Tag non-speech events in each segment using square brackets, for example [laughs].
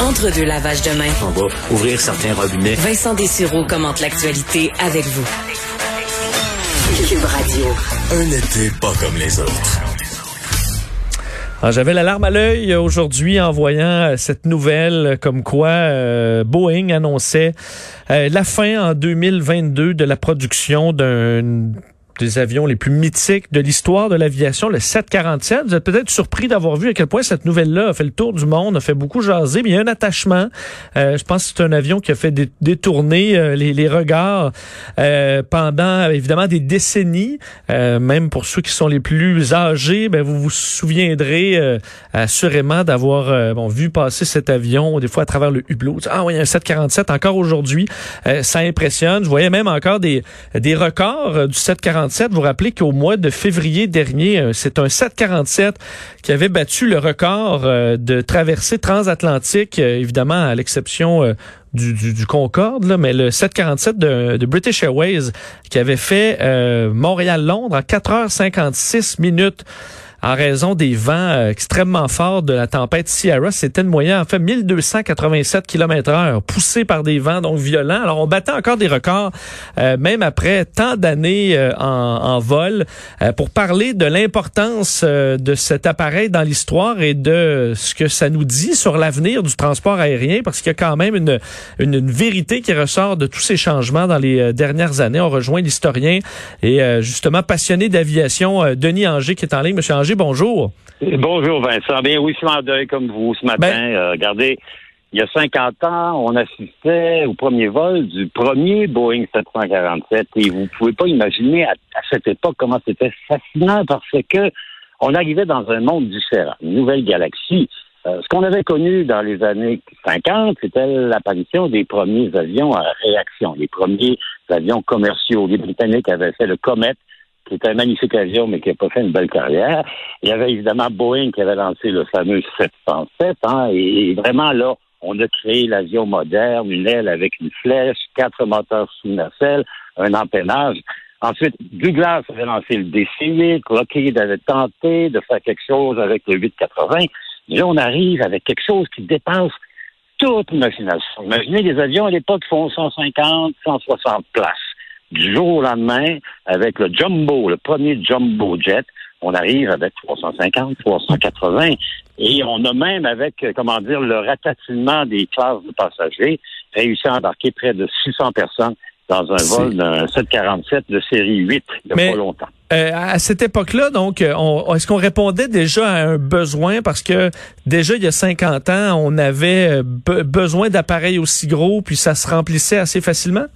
Entre deux lavages de main. On va ouvrir certains robinets. Vincent Dessureau commente l'actualité avec vous. Cube Radio. Un été pas comme les autres. Ah, J'avais l'alarme à l'œil aujourd'hui en voyant euh, cette nouvelle comme quoi euh, Boeing annonçait euh, la fin en 2022 de la production d'un des avions les plus mythiques de l'histoire de l'aviation, le 747. Vous êtes peut-être surpris d'avoir vu à quel point cette nouvelle-là a fait le tour du monde, a fait beaucoup jaser, mais il y a un attachement. Euh, je pense que c'est un avion qui a fait détourner euh, les, les, regards euh, pendant évidemment des décennies. Euh, même pour ceux qui sont les plus âgés, ben, vous vous souviendrez euh, assurément d'avoir bon, vu passer cet avion des fois à travers le hublot. Ah oui, un 747 encore aujourd'hui, ça impressionne. Je voyais même encore des, des records du 747 vous rappelez qu'au mois de février dernier, euh, c'est un 747 qui avait battu le record euh, de traversée transatlantique, euh, évidemment à l'exception du, du, Concorde, là, mais le 747 de, de British Airways qui avait fait Montréal-Londres en 4h56 minutes en raison des vents euh, extrêmement forts de la tempête Sierra. C'était une moyenne, en fait, 1287 km heure, poussé par des vents donc violents. Alors, on battait encore des records, euh, même après tant d'années euh, en, en, vol, pour parler de l'importance de cet appareil dans l'histoire et de ce que ça nous dit sur l'avenir du transport aérien, parce qu'il y a quand même une, une, une, vérité qui ressort de tous ces changements dans les dernières années. On rejoint l'historien et justement passionné d'aviation, Denis Anger, qui est en ligne. Monsieur Anger, bonjour. Bonjour Vincent. Bien oui, je suis en deuil comme vous ce matin. Ben- euh, regardez, il y a 50 ans, on assistait au premier vol du premier Boeing 747 et vous pouvez pas imaginer à, cette époque comment c'était fascinant parce que on arrivait dans un monde différent, une nouvelle galaxie. Euh, ce qu'on avait connu dans les années 50, c'était l'apparition des premiers avions à réaction, les premiers avions commerciaux. Les Britanniques avaient fait le Comet, qui est un magnifique avion, mais qui n'a pas fait une belle carrière. Il y avait évidemment Boeing qui avait lancé le fameux 707, hein, et, vraiment là, on a créé l'avion moderne, une aile avec une flèche, quatre moteurs sous nacelle, un empennage. Ensuite, Douglas avait lancé le DC-8, Lockheed avait tenté de faire quelque chose avec le 880. Mais là, on arrive avec quelque chose qui dépasse toute imagination. Imaginez les avions à l'époque font 150, 160 places du jour au lendemain, avec le jumbo, le premier jumbo jet, on arrive avec 350, 380, et on a même avec, euh, comment dire, le ratatinement des classes de passagers, réussi à embarquer près de 600 personnes dans un vol d'un 747 de série 8 il n'y a pas longtemps. Euh, à cette époque-là, donc, euh, est-ce qu'on répondait déjà à un besoin? Parce que déjà il y a 50 ans, on avait besoin d'appareils aussi gros, puis ça se remplissait assez facilement?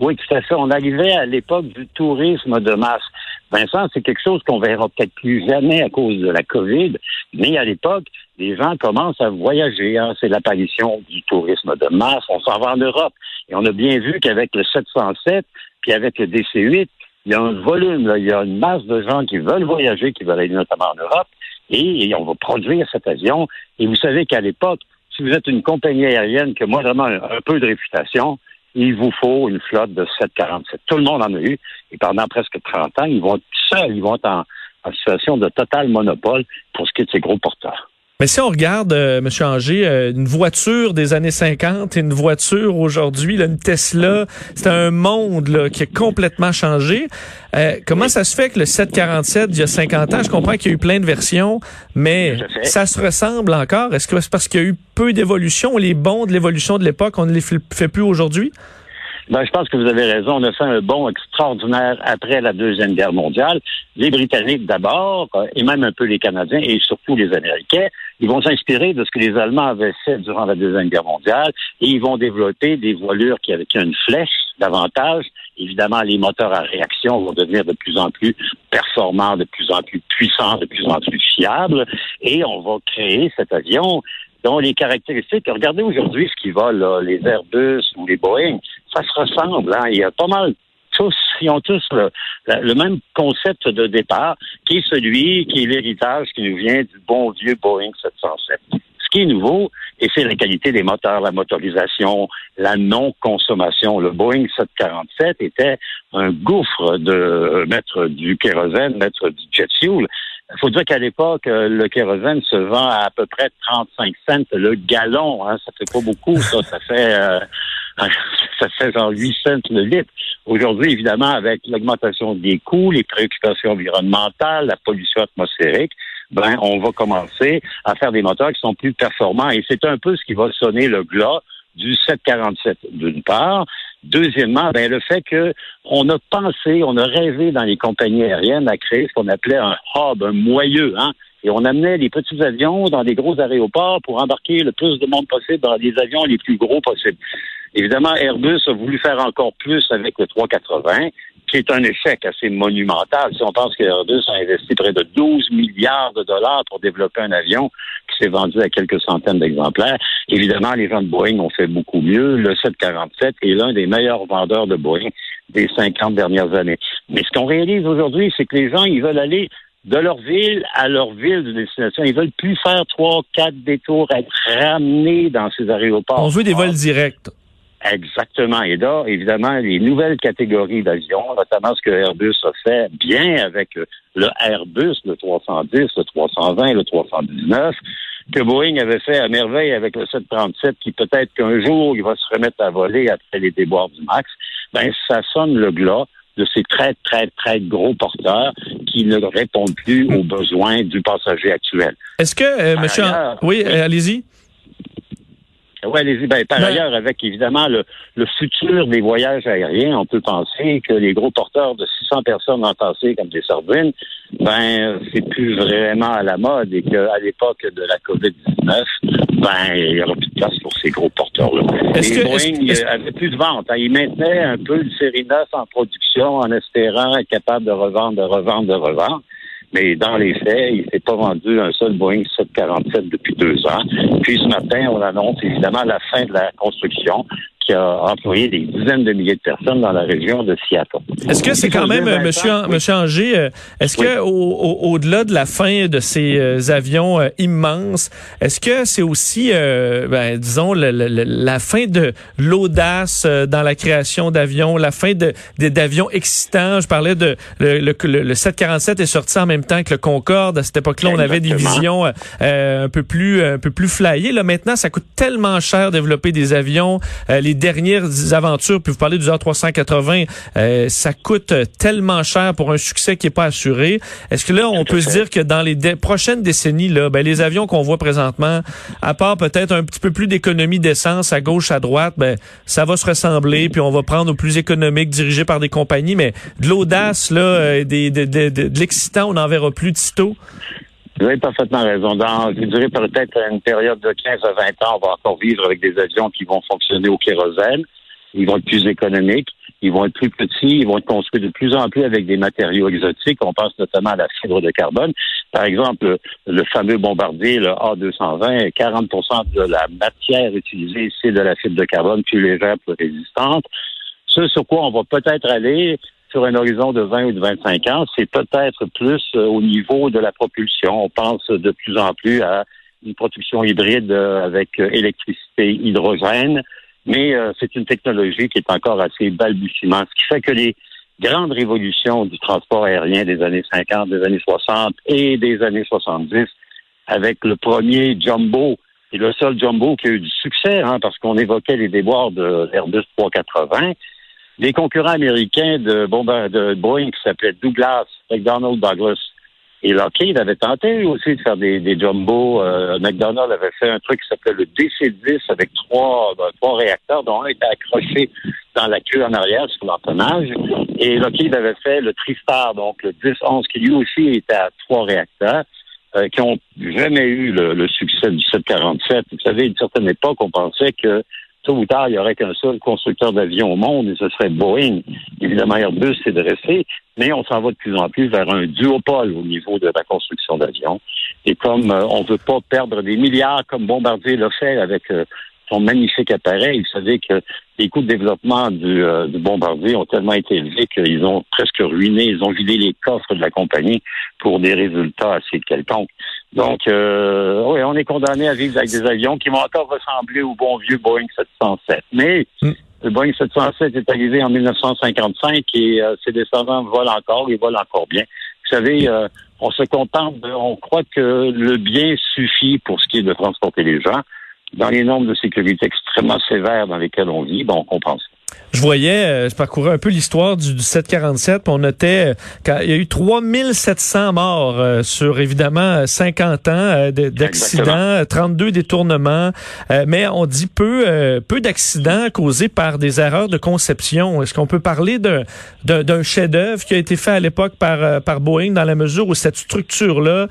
Oui, tout à fait. On arrivait à l'époque du tourisme de masse. Vincent, c'est quelque chose qu'on verra peut-être plus jamais à cause de la COVID, mais à l'époque, les gens commencent à voyager. Hein. C'est l'apparition du tourisme de masse. On s'en va en Europe. Et on a bien vu qu'avec le 707, puis avec le DC-8, il y a un volume, là, il y a une masse de gens qui veulent voyager, qui veulent aller notamment en Europe, et, on va produire cet avion. Et vous savez qu'à l'époque, si vous êtes une compagnie aérienne qui a vraiment un peu de réputation, il vous faut une flotte de 747. Tout le monde en a eu. Et pendant presque 30 ans, ils vont être seuls, ils vont être en, situation de total monopole pour ce qui est de ces gros porteurs. Mais si on regarde, euh, M. Anger, euh, une voiture des années 50 et une voiture aujourd'hui, une Tesla, c'est un monde là, qui a complètement changé. Euh, comment ça se fait que le 747 il y a 50 ans, je comprends qu'il y a eu plein de versions, mais ça se ressemble encore? Est-ce que c'est parce qu'il y a eu peu d'évolution, les bons de l'évolution de l'époque, on ne les fait plus aujourd'hui? Ben, je pense que vous avez raison. On a fait un bond extraordinaire après la Deuxième Guerre mondiale. Les Britanniques d'abord, euh, et même un peu les Canadiens, et surtout les Américains, ils vont s'inspirer de ce que les Allemands avaient fait durant la Deuxième Guerre mondiale, et ils vont développer des voilures qui avaient une flèche davantage. Évidemment, les moteurs à réaction vont devenir de plus en plus performants, de plus en plus puissants, de plus en plus fiables, et on va créer cet avion dont les caractéristiques, regardez aujourd'hui ce qui va, là, les Airbus ou les Boeing, ça se ressemble. Hein? Il y a pas mal ont tous le, le, même concept de départ, qui est celui qui est l'héritage qui nous vient du bon vieux Boeing 707. Ce qui est nouveau, et c'est la qualité des moteurs, la motorisation, la non-consommation. Le Boeing 747 était un gouffre de mettre du kérosène, mettre du jet fuel. Il faut dire qu'à l'époque, euh, le kérosène se vend à à peu près 35 cents le gallon. Hein. Ça fait pas beaucoup, ça. Ça fait euh, [laughs] ça fait genre 8 cents le litre. Aujourd'hui, évidemment, avec l'augmentation des coûts, les préoccupations environnementales, la pollution atmosphérique, ben, on va commencer à faire des moteurs qui sont plus performants. Et c'est un peu ce qui va sonner le glas du 747 d'une part. Deuxièmement, ben, le fait que on a pensé, on a rêvé dans les compagnies aériennes à créer ce qu'on appelait un hub, un moyeu, hein, et on amenait les petits avions dans des gros aéroports pour embarquer le plus de monde possible dans les avions les plus gros possibles. Évidemment, Airbus a voulu faire encore plus avec le 380, qui est un échec assez monumental. Si on pense que Airbus a investi près de 12 milliards de dollars pour développer un avion qui s'est vendu à quelques centaines d'exemplaires, évidemment, les gens de Boeing ont fait beaucoup mieux. Le 747 est l'un des meilleurs vendeurs de Boeing des 50 dernières années. Mais ce qu'on réalise aujourd'hui, c'est que les gens, ils veulent aller de leur ville à leur ville de destination. Ils veulent plus faire trois, quatre détours, être ramenés dans ces aéroports. On veut des vols directs. Exactement. Et là, évidemment, les nouvelles catégories d'avions, notamment ce que Airbus a fait bien avec le Airbus, le 310, le 320, le 319, que Boeing avait fait à merveille avec le 737, qui peut-être qu'un jour, il va se remettre à voler après les déboires du MAX, ben, ça sonne le glas de ces très, très, très gros porteurs qui ne répondent plus aux besoins du passager actuel. Est-ce que, euh, monsieur... oui, euh, allez-y. Oui, allez-y. Ben, par ben- ailleurs, avec évidemment le, le, futur des voyages aériens, on peut penser que les gros porteurs de 600 personnes entassées comme des sardines, ben, c'est plus vraiment à la mode et qu'à l'époque de la COVID-19, ben, il n'y aura plus de place pour ces gros porteurs-là. Est-ce que Boeing euh, avait plus de vente. Hein. Il maintenait un peu le série 9 en production en espérant être capable de revendre, de revendre, de revendre. Mais dans les faits, il s'est pas vendu un seul Boeing 747 depuis deux ans. Puis ce matin, on annonce évidemment la fin de la construction qui a employé des dizaines de milliers de personnes dans la région de Seattle. Est-ce que c'est quand même, Monsieur, Monsieur Anger, euh, est-ce que au-delà de la fin de ces euh, avions euh, immenses, est-ce que c'est aussi, ben, disons, la fin de l'audace dans la création d'avions, la fin de d'avions excitants. Je parlais de le, le, 747 est sorti en même temps que le Concorde. À cette époque-là, on avait des visions un peu plus un peu plus flyées. Là, maintenant, ça coûte tellement cher développer des avions. les dernières aventures, puis vous parlez du A380, euh, ça coûte tellement cher pour un succès qui n'est pas assuré. Est-ce que là, on peut se dire que dans les prochaines décennies, là, ben, les avions qu'on voit présentement, à part peut-être un petit peu plus d'économie d'essence à gauche, à droite, ben, ça va se ressembler, puis on va prendre au plus économique dirigé par des compagnies, mais de l'audace, là, euh, des, de, de, de l'excitant, on n'en verra plus de sitôt. Vous avez parfaitement raison. Dans, je dirais peut-être une période de 15 à 20 ans, on va encore vivre avec des avions qui vont fonctionner au kérosène. Ils vont être plus économiques. Ils vont être plus petits. Ils vont être construits de plus en plus avec des matériaux exotiques. On pense notamment à la fibre de carbone. Par exemple, le fameux bombardier, le A220, 40% de la matière utilisée, c'est de la fibre de carbone plus légère, plus résistante. Ce sur quoi on va peut-être aller, sur un horizon de 20 ou de 25 ans, c'est peut-être plus euh, au niveau de la propulsion. On pense de plus en plus à une production hybride euh, avec euh, électricité, hydrogène, mais c'est une technologie qui est encore assez balbutiement, ce qui fait que les grandes révolutions du transport aérien des années 50, des années 60 et des années 70, avec le premier Jumbo, et le seul Jumbo qui a eu du succès, hein, parce qu'on évoquait les déboires de l'Airbus 380, des concurrents américains de, de Boeing qui s'appelaient Douglas, McDonnell Douglas et Lockheed avaient tenté aussi de faire des, des jumbo. Euh, McDonnell avait fait un truc qui s'appelait le DC-10 avec trois, ben, trois réacteurs, dont un était accroché dans la queue en arrière sur l'empennage. Et Lockheed avait fait le Tristar, donc le 10-11, qui lui aussi était à trois réacteurs. Euh, qui ont jamais eu le, le, succès du 747. Vous savez, à une certaine époque, on pensait que tôt ou tard, il n'y aurait qu'un seul constructeur d'avions au monde et ce serait Boeing. Évidemment, Airbus s'est dressé, mais on s'en va de plus en plus vers un duopole au niveau de la construction d'avions. Et comme euh, on ne veut pas perdre des milliards comme Bombardier l'a fait avec euh, son magnifique appareil. Vous savez que les coûts de développement euh, du bombardier ont tellement été élevés qu'ils ont presque ruiné, ils ont vidé les coffres de la compagnie pour des résultats assez quelconques. Donc, euh, oui, on est condamné à vivre avec des avions qui vont encore ressembler au bon vieux Boeing 707. Mais hmm. le Boeing 707 est arrivé en 1955 et euh, ses descendants volent encore, ils volent encore bien. Vous savez, euh, on se contente, on croit que le bien suffit pour ce qui est de transporter les gens. Dans les normes de sécurité extrêmement sévères dans lesquelles on vit, ben, on comprend ça. Je voyais, euh, je parcourais un peu l'histoire du, du 747, puis on notait euh, il y a eu 3700 morts euh, sur évidemment 50 ans d'accidents, 32 détournements, mais on dit peu peu d'accidents causés par des erreurs de conception. Est-ce qu'on peut parler d'un chef-d'œuvre qui a été fait à l'époque par par Boeing dans la mesure où cette structure là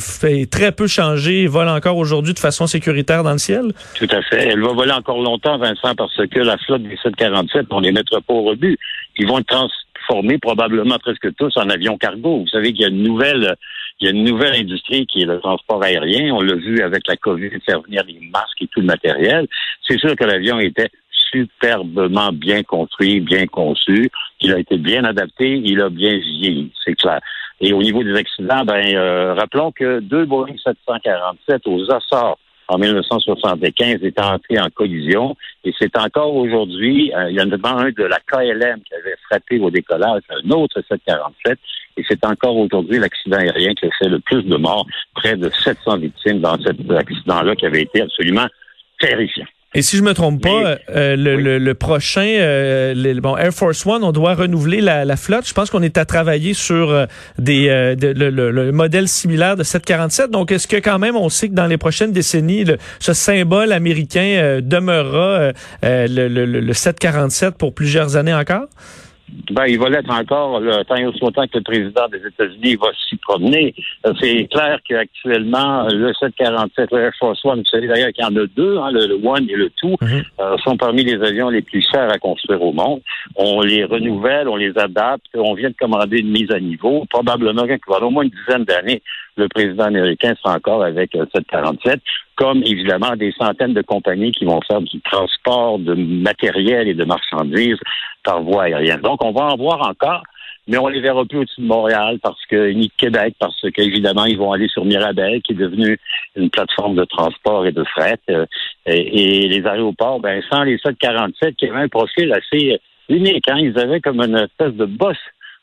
fait très peu changé et vole encore aujourd'hui de façon sécuritaire dans le ciel? Tout à fait. Elle va voler encore longtemps, Vincent, parce que la flotte des 747, on les mettra pas au rebut. Ils vont être transformés probablement presque tous en avions cargo. Vous savez qu'il y a une nouvelle, il y a une nouvelle industrie qui est le transport aérien. On l'a vu avec la COVID, faire venir les masques et tout le matériel. C'est sûr que l'avion était superbement bien construit, bien conçu. Il a été bien adapté, il a bien vieilli, c'est clair. Et au niveau des accidents, ben euh, rappelons que deux Boeing 747 aux Açores en 1975 est entré en collision. Et c'est encore aujourd'hui, euh, il y en a un de la KLM qui avait frappé au décollage, un autre 747. Et c'est encore aujourd'hui l'accident aérien qui a fait le plus de morts, près de 700 victimes dans cet accident-là qui avait été absolument terrifiant. Et si je me trompe pas, euh, le, le, prochain, euh, bon, Air Force One, on doit renouveler la, la flotte. Je pense qu'on est à travailler sur euh, des le, le, modèle similaire de 747. Donc, est-ce que quand même on sait que dans les prochaines décennies, ce symbole américain demeurera le, le 747 pour plusieurs années encore? Ben, il va l'être encore le tant et aussi longtemps que le président des États-Unis va s'y promener. Euh, c'est clair qu'actuellement, le 747, le Air Force One, vous savez d'ailleurs qu'il y en a deux, hein, le, One et le Two, mhm. euh, sont parmi les avions les plus chers à construire au monde. On les renouvelle, on les adapte, on vient de commander une mise à niveau. Probablement qu'il au moins une dizaine d'années, le président américain sera encore avec le 747 comme évidemment des centaines de compagnies qui vont faire du transport de matériel et de marchandises par voie aérienne. Donc, on va en voir encore, mais on les verra plus au-dessus de Montréal parce que ni de Québec, parce qu'évidemment, ils vont aller sur Mirabel, qui est devenu une plateforme de transport et de fret. Euh, et, les aéroports, ben, sans les 747, qui avaient un profil assez unique, hein, ils avaient comme une espèce de bosse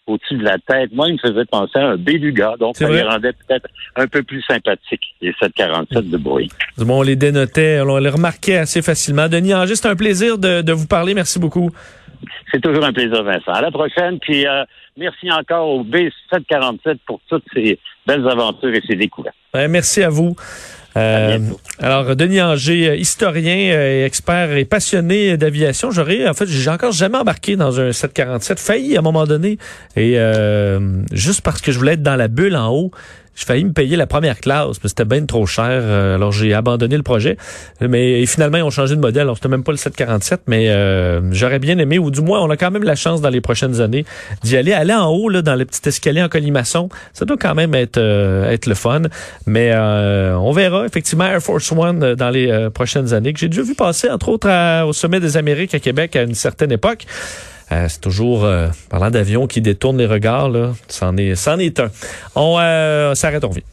au-dessus de la tête. Moi, il me faisait penser à un béluga, donc ça les rendait peut-être un peu plus sympathiques, les 747 de bruit. Bon, on les dénotait, on les remarquait assez facilement. Denis Angers, c'est un plaisir de, vous parler. Merci beaucoup. C'est toujours un plaisir, Vincent. À la prochaine, puis euh, merci encore au B747 pour toutes ces belles aventures et ces découvertes. merci à vous. Euh, alors, Denis Anger, historien euh, et expert et passionné d'aviation. J'aurais, en fait, j'ai encore jamais embarqué dans un 747, failli à un moment donné, et euh, juste parce que je voulais être dans la bulle en haut. J'ai failli me payer la première classe, mais c'était bien trop cher. Euh, alors j'ai abandonné le projet. Mais finalement, ils ont changé de modèle. Alors c'était même pas le 747, mais euh, j'aurais bien aimé, ou du moins, on a quand même la chance dans les prochaines années d'y aller. Aller en haut, là, dans le petit escalier en colimaçon, ça doit quand même être euh, être le fun. Mais on verra effectivement Air Force One dans les prochaines années, que j'ai déjà vu passer, entre autres, au sommet des Amériques à Québec à une certaine époque. Euh, c'est toujours, euh, parlant d'avions qui détournent les regards, là, c'en est, c'en est un. On euh, s'arrête, on vient.